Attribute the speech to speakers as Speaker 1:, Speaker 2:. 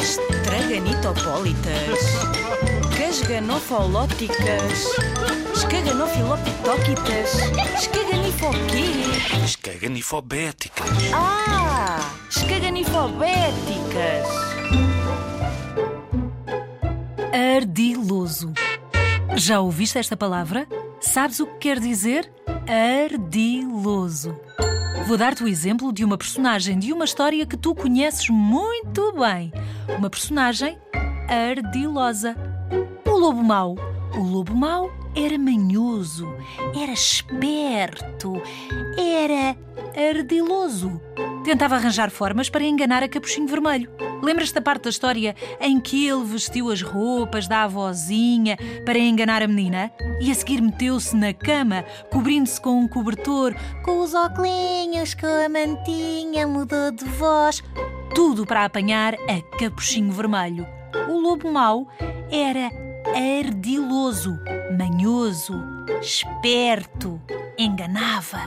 Speaker 1: Estraganitopólitas. Casganofolóticas. Escaganofiloptóquitas. Escaganifoquê?
Speaker 2: Escaganifobéticas.
Speaker 1: Ah! Escaganifobéticas.
Speaker 3: Ardiloso. Já ouviste esta palavra? Sabes o que quer dizer? Ardiloso. Vou dar-te o exemplo de uma personagem de uma história que tu conheces muito bem. Uma personagem ardilosa. O lobo mau. O lobo mau era manhoso, era esperto, era ardiloso. Tentava arranjar formas para enganar a Capuchinho Vermelho. Lembras-te da parte da história em que ele vestiu as roupas da avózinha para enganar a menina? E a seguir meteu-se na cama, cobrindo-se com um cobertor, com os óculos, com a mantinha, mudou de voz. Tudo para apanhar a Capuchinho Vermelho. O lobo mau era ardiloso, manhoso, esperto, enganava.